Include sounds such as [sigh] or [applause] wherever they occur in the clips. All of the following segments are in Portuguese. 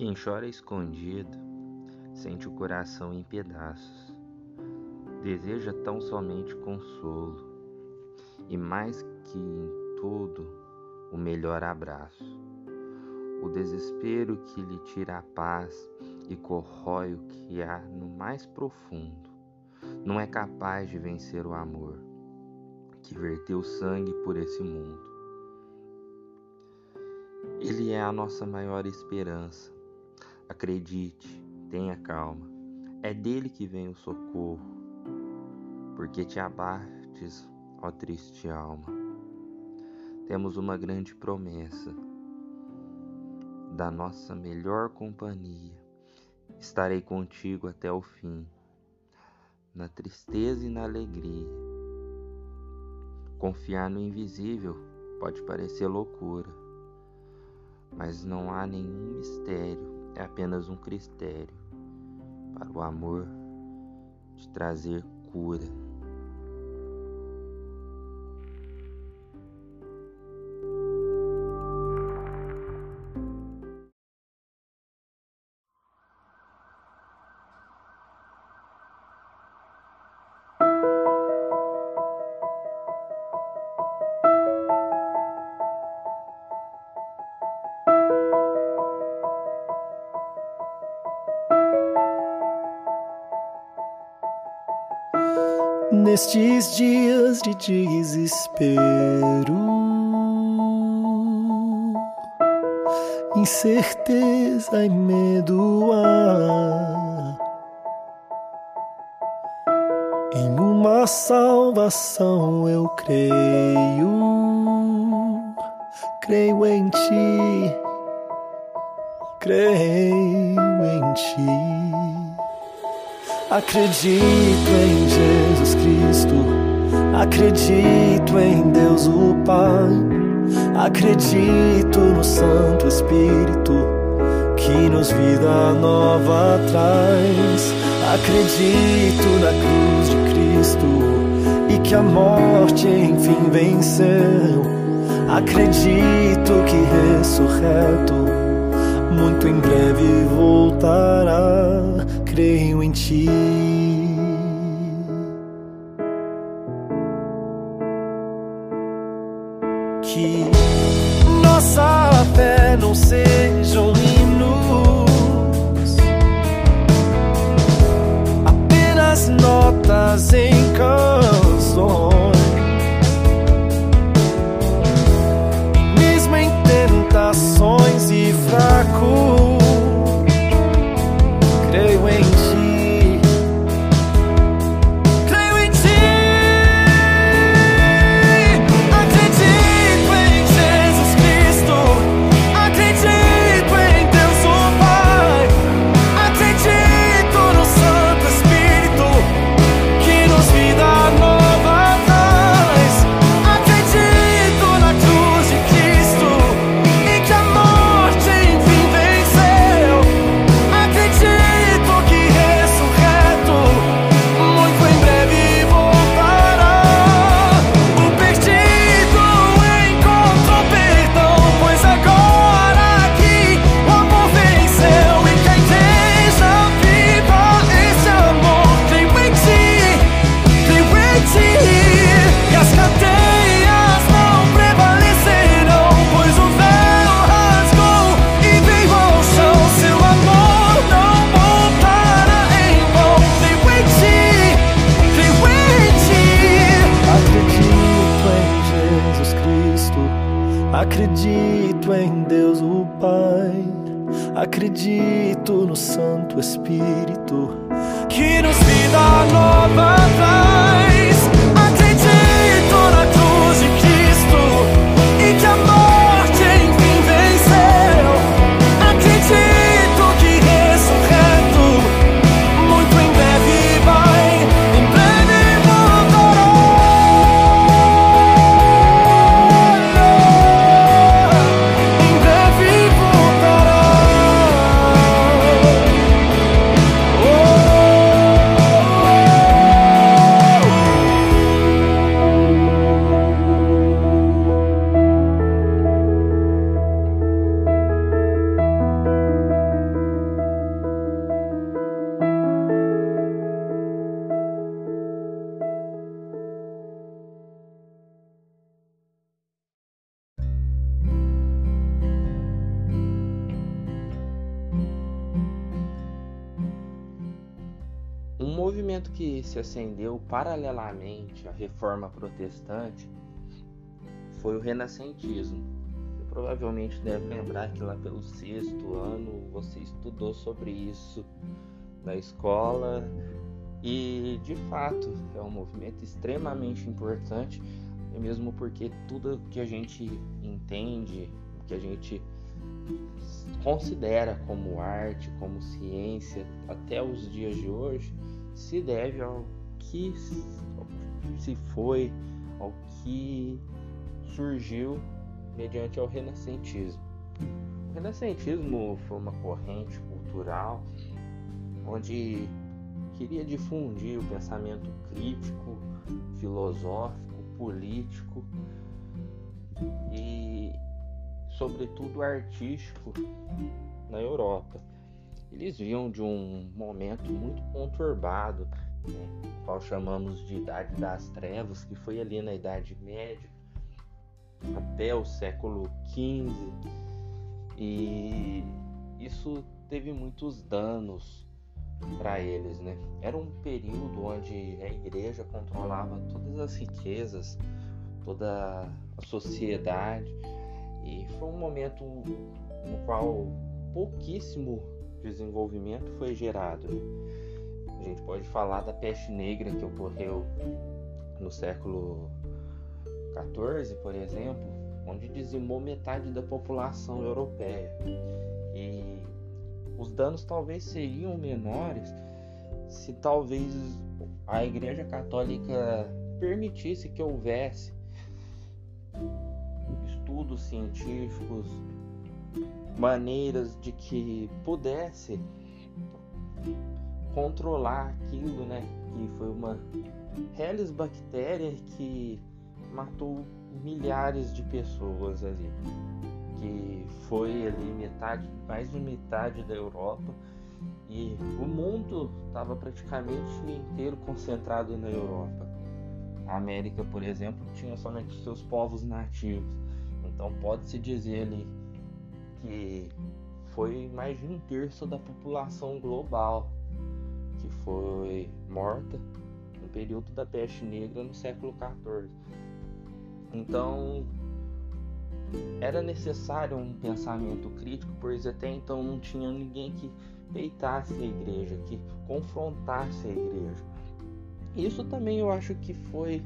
Quem chora escondido sente o coração em pedaços, deseja tão somente consolo e mais que em tudo o melhor abraço. O desespero que lhe tira a paz e corrói o que há no mais profundo não é capaz de vencer o amor que verteu sangue por esse mundo. Ele é a nossa maior esperança. Acredite, tenha calma. É dele que vem o socorro, porque te abates, ó triste alma. Temos uma grande promessa da nossa melhor companhia. Estarei contigo até o fim, na tristeza e na alegria. Confiar no invisível pode parecer loucura, mas não há nenhum mistério, é apenas um critério para o amor te trazer cura. Nestes dias de desespero, incerteza e medo há. Em uma salvação eu creio, creio em ti, creio em ti. Acredito em Jesus Cristo, acredito em Deus o Pai, acredito no Santo Espírito que nos vida nova traz. Acredito na cruz de Cristo e que a morte enfim venceu. Acredito que ressurreto muito em breve voltará creio em ti. Acredito em Deus o Pai, acredito no Santo Espírito que nos vida nova traz. Movimento que se acendeu paralelamente à reforma protestante foi o renascentismo. Você provavelmente deve lembrar que lá pelo sexto ano você estudou sobre isso na escola e de fato é um movimento extremamente importante, mesmo porque tudo que a gente entende, que a gente considera como arte, como ciência, até os dias de hoje, se deve ao que se foi, ao que surgiu mediante ao renascentismo. O renascentismo foi uma corrente cultural onde queria difundir o pensamento crítico, filosófico, político e, sobretudo, artístico na Europa. Eles viam de um momento muito conturbado, né, qual chamamos de Idade das Trevas, que foi ali na Idade Média até o século XV, e isso teve muitos danos para eles, né? Era um período onde a igreja controlava todas as riquezas, toda a sociedade e foi um momento no qual pouquíssimo desenvolvimento foi gerado. A gente pode falar da peste negra que ocorreu no século XIV, por exemplo, onde dizimou metade da população europeia. E os danos talvez seriam menores se talvez a Igreja Católica permitisse que houvesse estudos científicos, maneiras de que pudesse controlar aquilo, né? Que foi uma Helis bactéria que matou milhares de pessoas ali que foi ali metade, mais de metade da Europa e o mundo estava praticamente inteiro concentrado na Europa. A América, por exemplo, tinha somente seus povos nativos. Então pode-se dizer ali que foi mais de um terço da população global que foi morta no período da peste negra no século XIV. Então era necessário um pensamento crítico, pois até então não tinha ninguém que peitasse a igreja, que confrontasse a igreja. Isso também eu acho que foi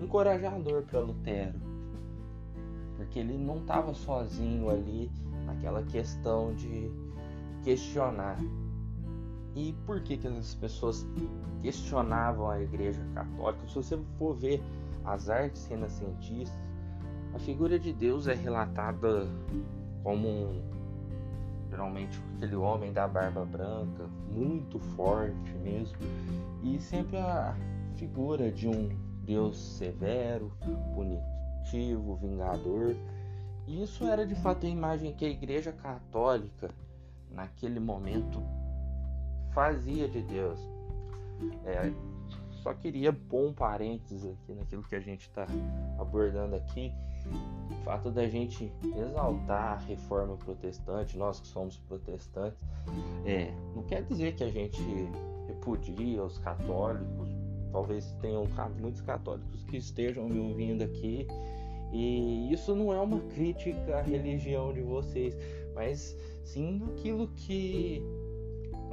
encorajador para Lutero, porque ele não estava sozinho ali naquela questão de questionar. E por que, que as pessoas questionavam a Igreja Católica? Se você for ver as artes renascentistas, a figura de Deus é relatada como um, geralmente aquele homem da barba branca, muito forte mesmo, e sempre a figura de um Deus severo, punitivo, vingador. E isso era de fato a imagem que a Igreja Católica, naquele momento, fazia de Deus. É, só queria pôr um parênteses aqui naquilo que a gente está abordando aqui. O fato da gente exaltar a reforma protestante, nós que somos protestantes, é, não quer dizer que a gente repudia os católicos. Talvez tenham muitos católicos que estejam me ouvindo aqui. E isso não é uma crítica à religião de vocês, mas sim aquilo que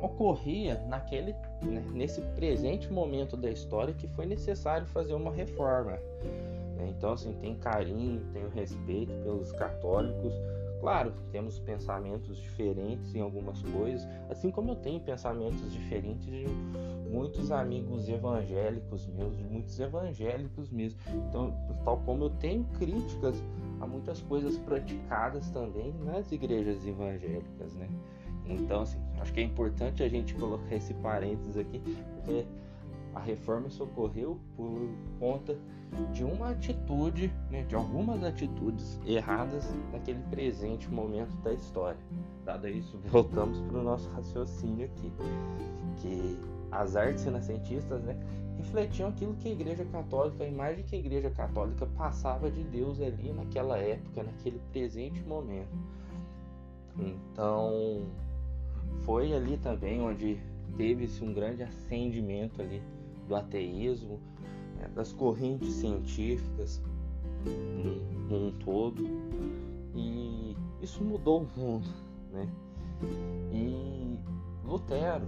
ocorria naquele né, nesse presente momento da história que foi necessário fazer uma reforma. Né? Então, assim, tem carinho, tem respeito pelos católicos. Claro, temos pensamentos diferentes em algumas coisas, assim como eu tenho pensamentos diferentes de muitos amigos evangélicos meus, muitos evangélicos mesmo. Então, tal como eu tenho críticas a muitas coisas praticadas também nas igrejas evangélicas, né? Então, assim, acho que é importante a gente colocar esse parênteses aqui, porque a reforma socorreu por conta de uma atitude, né, de algumas atitudes erradas naquele presente momento da história. Dado isso, [laughs] voltamos para o nosso raciocínio aqui, que as artes renascentistas, né, refletiam aquilo que a Igreja Católica, a imagem que a Igreja Católica passava de Deus ali naquela época, naquele presente momento. Então, foi ali também onde teve-se um grande acendimento ali do ateísmo, né, das correntes científicas num, todo, e isso mudou o mundo, né? E Lutero,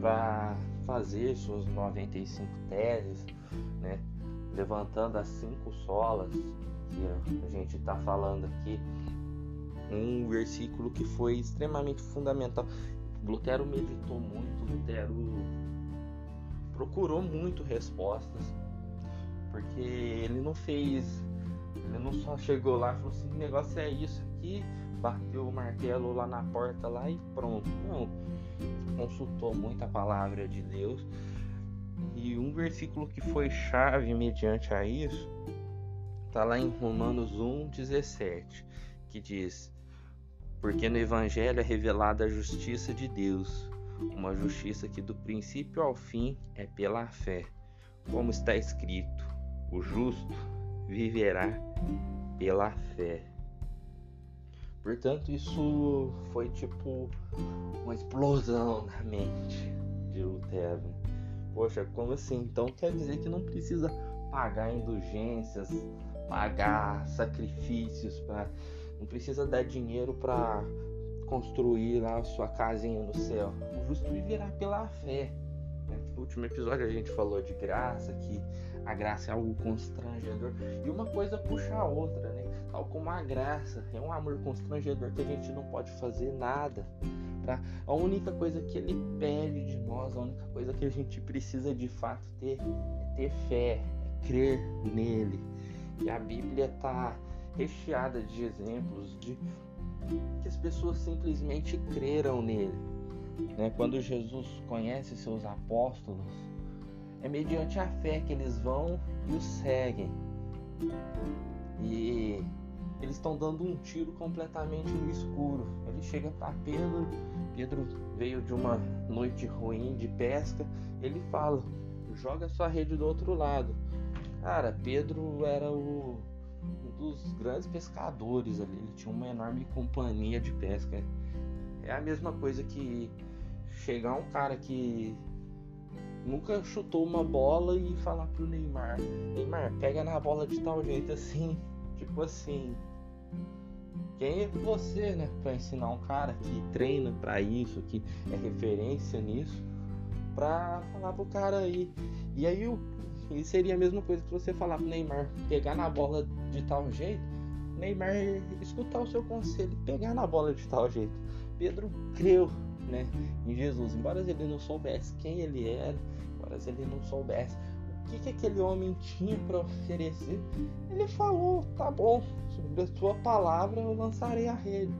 para fazer suas 95 teses, né, levantando as cinco solas que a gente está falando aqui, um versículo que foi extremamente fundamental. Lutero meditou muito, Lutero procurou muito respostas, porque ele não fez, ele não só chegou lá e falou assim, o negócio é isso aqui, bateu o martelo lá na porta lá e pronto. Não, consultou muito a palavra de Deus. E um versículo que foi chave mediante a isso está lá em Romanos 1,17, que diz: Porque no Evangelho é revelada a justiça de Deus, uma justiça que do princípio ao fim é pela fé, como está escrito: o justo viverá pela fé. Portanto, isso foi tipo uma explosão na mente de Lutero. Poxa, como assim? Então quer dizer que não precisa pagar indulgências, pagar sacrifícios para não precisa dar dinheiro para construir lá a sua casinha no céu. O justo viverá pela fé. Né? No último episódio a gente falou de graça, que a graça é algo constrangedor. E uma coisa puxa a outra, né? Tal como a graça é um amor constrangedor que a gente não pode fazer nada. Tá? A única coisa que ele pede de nós, a única coisa que a gente precisa de fato ter é ter fé, é crer nele. E a Bíblia está recheada de exemplos de que as pessoas simplesmente creram nele. Né? Quando Jesus conhece seus apóstolos, é mediante a fé que eles vão e o seguem. E eles estão dando um tiro completamente no escuro. Ele chega para Pedro, Pedro veio de uma noite ruim de pesca, ele fala: joga sua rede do outro lado. Cara, Pedro era o, um dos grandes pescadores ali, ele tinha uma enorme companhia de pesca. É a mesma coisa que chegar um cara que nunca chutou uma bola e falar pro Neymar: Neymar, pega na bola de tal jeito assim. Tipo assim. Quem é você, né, para ensinar um cara que treina para isso, que é referência nisso, para falar pro cara aí. E aí o e seria a mesma coisa que você falar pro Neymar pegar na bola de tal jeito, Neymar escutar o seu conselho, pegar na bola de tal jeito. Pedro creu, né, em Jesus, embora ele não soubesse quem ele era, embora ele não soubesse que, que aquele homem tinha para oferecer, ele falou: tá bom, sobre a tua palavra eu lançarei a rede.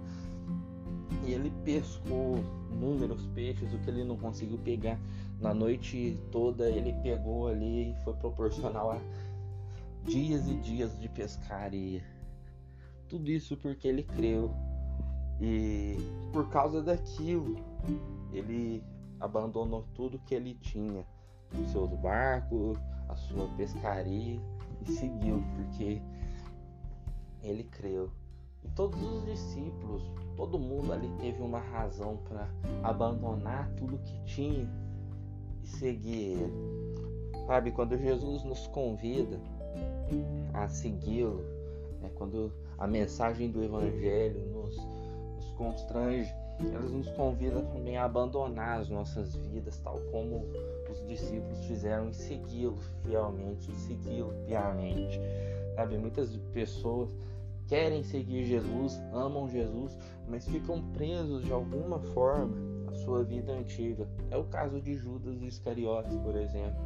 E ele pescou inúmeros peixes, o que ele não conseguiu pegar na noite toda, ele pegou ali e foi proporcional a dias e dias de pescaria. Tudo isso porque ele creu. E por causa daquilo, ele abandonou tudo que ele tinha, seus barcos, a sua pescaria e seguiu, porque ele creu. E todos os discípulos, todo mundo ali teve uma razão para abandonar tudo que tinha e seguir ele. Sabe, quando Jesus nos convida a segui-lo, né, quando a mensagem do Evangelho nos, nos constrange, elas nos convida também a abandonar as nossas vidas, tal como discípulos fizeram, e segui-lo fielmente, segui-lo piamente. Sabe, muitas pessoas querem seguir Jesus, amam Jesus, mas ficam presos de alguma forma à sua vida antiga. É o caso de Judas Iscariotes, por exemplo.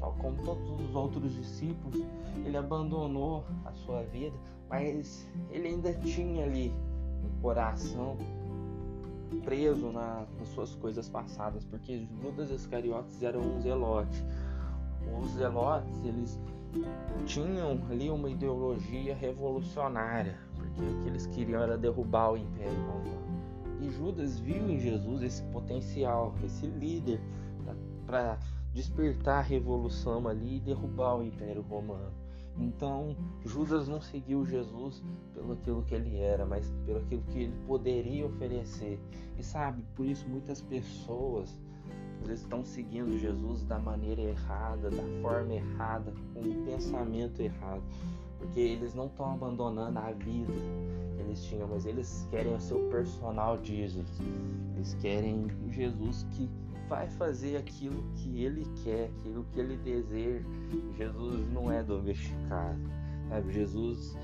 Tal como todos os outros discípulos, ele abandonou a sua vida, mas ele ainda tinha ali um coração preso na, nas suas coisas passadas, porque Judas Iscariotes era um zelote. Os zelotes, eles tinham ali uma ideologia revolucionária, porque o que eles queriam era derrubar o Império Romano. E Judas viu em Jesus esse potencial, esse líder para despertar a revolução ali e derrubar o Império Romano. Então, Judas não seguiu Jesus pelo aquilo que ele era, mas pelo aquilo que ele poderia oferecer. E sabe, por isso muitas pessoas estão seguindo Jesus da maneira errada, da forma errada, com o pensamento errado, porque eles não estão abandonando a vida que eles tinham, mas eles querem o seu personal Jesus. Eles querem Jesus que vai fazer aquilo que ele quer, aquilo que ele deseja. Jesus não é domesticado, sabe? Jesus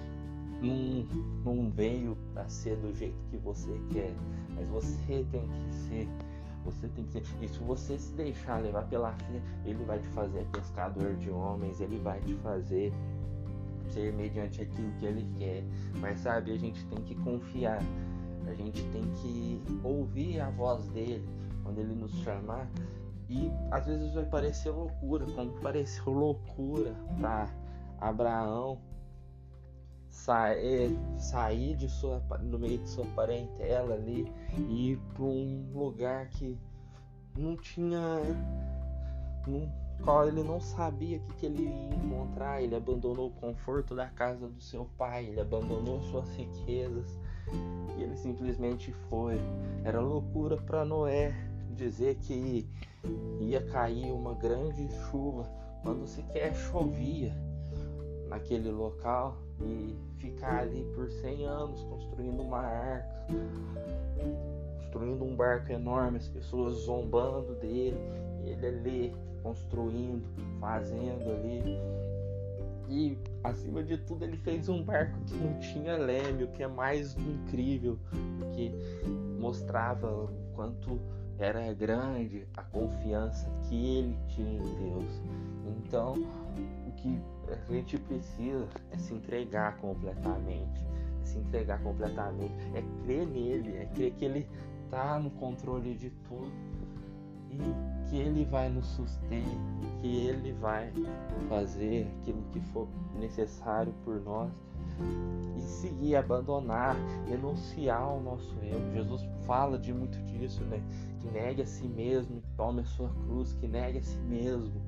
não, não veio para ser do jeito que você quer, mas você tem que ser. Você tem que ser. E se você se deixar levar pela fé, ele vai te fazer pescador de homens, ele vai te fazer ser mediante aquilo que ele quer. Mas sabe, a gente tem que confiar. A gente tem que ouvir a voz dele quando ele nos chamar. E às vezes vai parecer loucura, como pareceu loucura para Abraão sair, sair de sua, no meio de sua parentela ali e ir para um lugar que não tinha. Não, qual ele não sabia o que, que ele ia encontrar. Ele abandonou o conforto da casa do seu pai, ele abandonou suas riquezas e ele simplesmente foi. Era loucura para Noé, dizer que ia cair uma grande chuva quando sequer chovia naquele local e ficar ali por 100 anos construindo uma arca, construindo um barco enorme, as pessoas zombando dele, ele ali construindo, fazendo ali. E acima de tudo ele fez um barco que não tinha leme, o que é mais incrível, que mostrava o quanto era grande a confiança que ele tinha em Deus. Então, o que a gente precisa é se entregar completamente. É se entregar completamente. É crer nele, é crer que ele está no controle de tudo e que ele vai nos suster, que ele vai fazer aquilo que for necessário por nós e seguir, abandonar, renunciar ao nosso eu. Jesus fala de muito disso, né? Que negue a si mesmo, tome a sua cruz, que negue a si mesmo,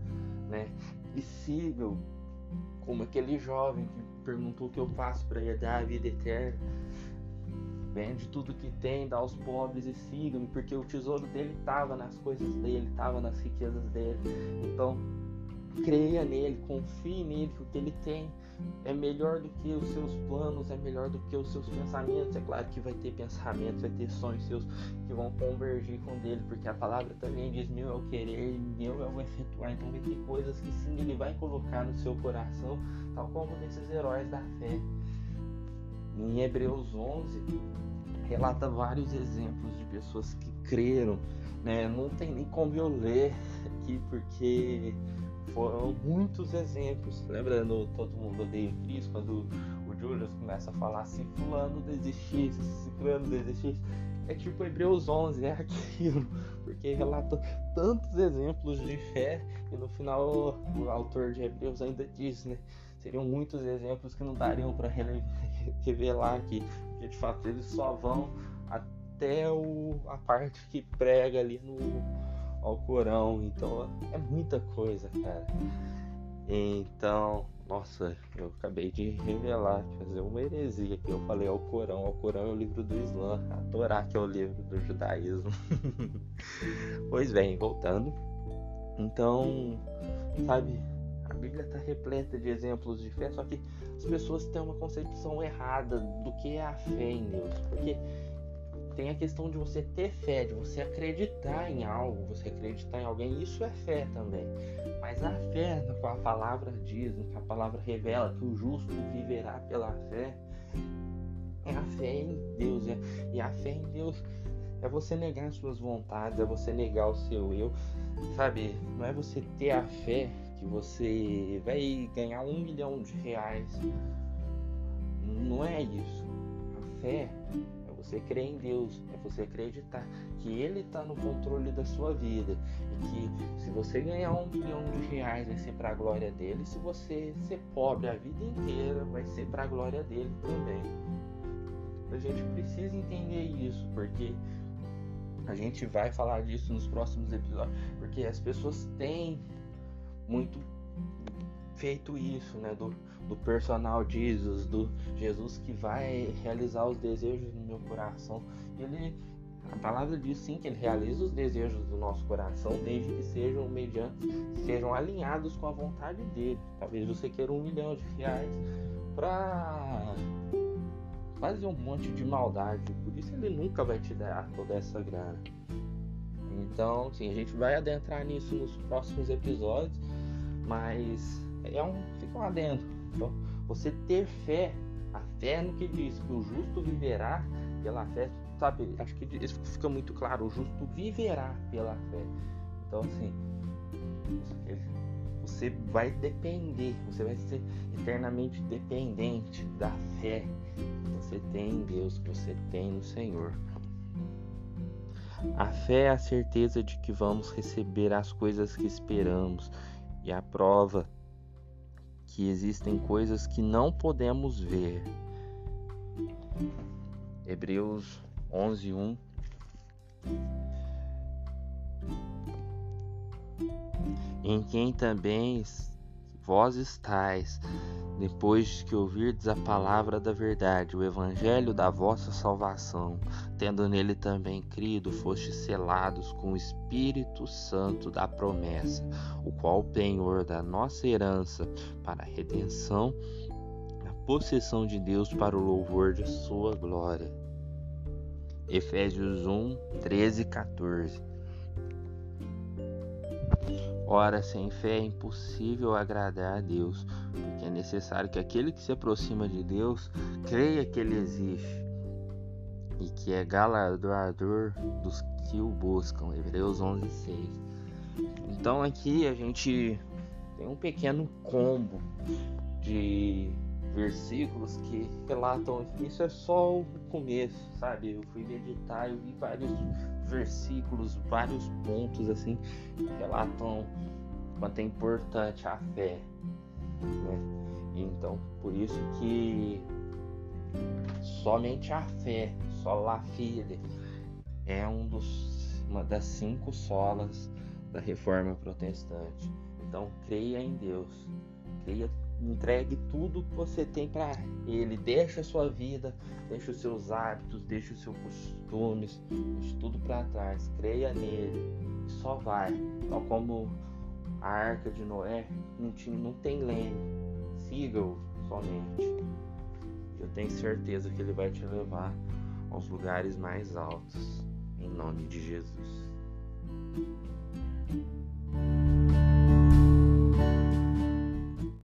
né? E siga como aquele jovem que perguntou o que eu faço para herdar a vida eterna. Vende tudo que tem, dá aos pobres e siga-me, porque o tesouro dele estava nas coisas dele, estava nas riquezas dele. Então, creia nele, confie nele, que o que ele tem é melhor do que os seus planos, é melhor do que os seus pensamentos. É claro que vai ter pensamentos, vai ter sonhos seus que vão convergir com dele, porque a palavra também diz: meu é o querer, meu é o efetuar. Então vai ter coisas que sim ele vai colocar no seu coração, tal como desses heróis da fé. Em Hebreus 11 relata vários exemplos de pessoas que creram, né? Não tem nem como eu ler aqui porque foram muitos exemplos. Lembrando todo mundo odeia Cristo, quando o Julius começa a falar se fulano desistisse, se fulano desistisse. É tipo Hebreus 11, é aquilo, porque relata tantos exemplos de fé e no final o autor de Hebreus ainda diz, né? Seriam muitos exemplos que não dariam para revelar aqui, porque de fato eles só vão até o, a parte que prega ali no ao Corão. Então é muita coisa, cara. Então, nossa, eu acabei de revelar, fazer uma heresia que eu falei ao Corão. Ao Corão é o livro do Islã, a Torá que é o livro do judaísmo. [laughs] pois bem, voltando. Então, sabe, a Bíblia está repleta de exemplos de fé, só que as pessoas têm uma concepção errada do que é a fé em Deus. Porque tem a questão de você ter fé, de você acreditar em algo, você acreditar em alguém, isso é fé também. Mas a fé, no qual a palavra diz, no que a palavra revela, que o justo viverá pela fé, é a fé em Deus. É, e a fé em Deus é você negar suas vontades, é você negar o seu eu, sabe? Não é você ter a fé que você vai ganhar um milhão de reais. Não é isso. A fé você crer em Deus, é você acreditar que Ele está no controle da sua vida e que se você ganhar um milhão de reais vai ser para a glória dele, se você ser pobre a vida inteira vai ser para a glória dele também. A gente precisa entender isso porque a gente vai falar disso nos próximos episódios, porque as pessoas têm muito feito isso, né? Do do personal Jesus, do Jesus que vai realizar os desejos do meu coração. Ele, a palavra diz sim que ele realiza os desejos do nosso coração, desde que sejam mediante, sejam alinhados com a vontade dele. Talvez você queira um milhão de reais para fazer um monte de maldade, por isso ele nunca vai te dar toda essa grana. Então, sim, a gente vai adentrar nisso nos próximos episódios, mas é um fica lá dentro. Então, você ter fé, a fé no que diz que o justo viverá pela fé, sabe? Acho que isso fica muito claro. O justo viverá pela fé. Então, assim, você vai depender, você vai ser eternamente dependente da fé que você tem em Deus, que você tem no Senhor. A fé é a certeza de que vamos receber as coisas que esperamos e a prova que existem coisas que não podemos ver. Hebreus 11:1 Em quem também vós estáis, depois que ouvirdes a palavra da verdade, o evangelho da vossa salvação, tendo nele também crido, fostes selados com o Espírito Santo da promessa, o qual penhor da nossa herança para a redenção, a possessão de Deus para o louvor de sua glória. Efésios 1, 13 e 14 Ora, sem fé é impossível agradar a Deus, porque é necessário que aquele que se aproxima de Deus creia que Ele existe e que é galardoador dos que o buscam. Hebreus 11:6. Então aqui a gente tem um pequeno combo de versículos que relatam isso é só o começo, sabe? Eu fui meditar, eu vi vários versículos, vários pontos assim relatam quanto é importante a fé. Né? Então, por isso que somente a fé, só a fide, é um dos, uma das cinco solas da reforma protestante. Então, creia em Deus, creia entregue tudo que você tem para ele, deixa a sua vida, deixa os seus hábitos, deixa os seus costumes, deixa tudo para trás, creia nele, só vai. Tal como a arca de Noé não, tinha, não tem leme, siga-o somente. Eu tenho certeza que ele vai te levar aos lugares mais altos, em nome de Jesus.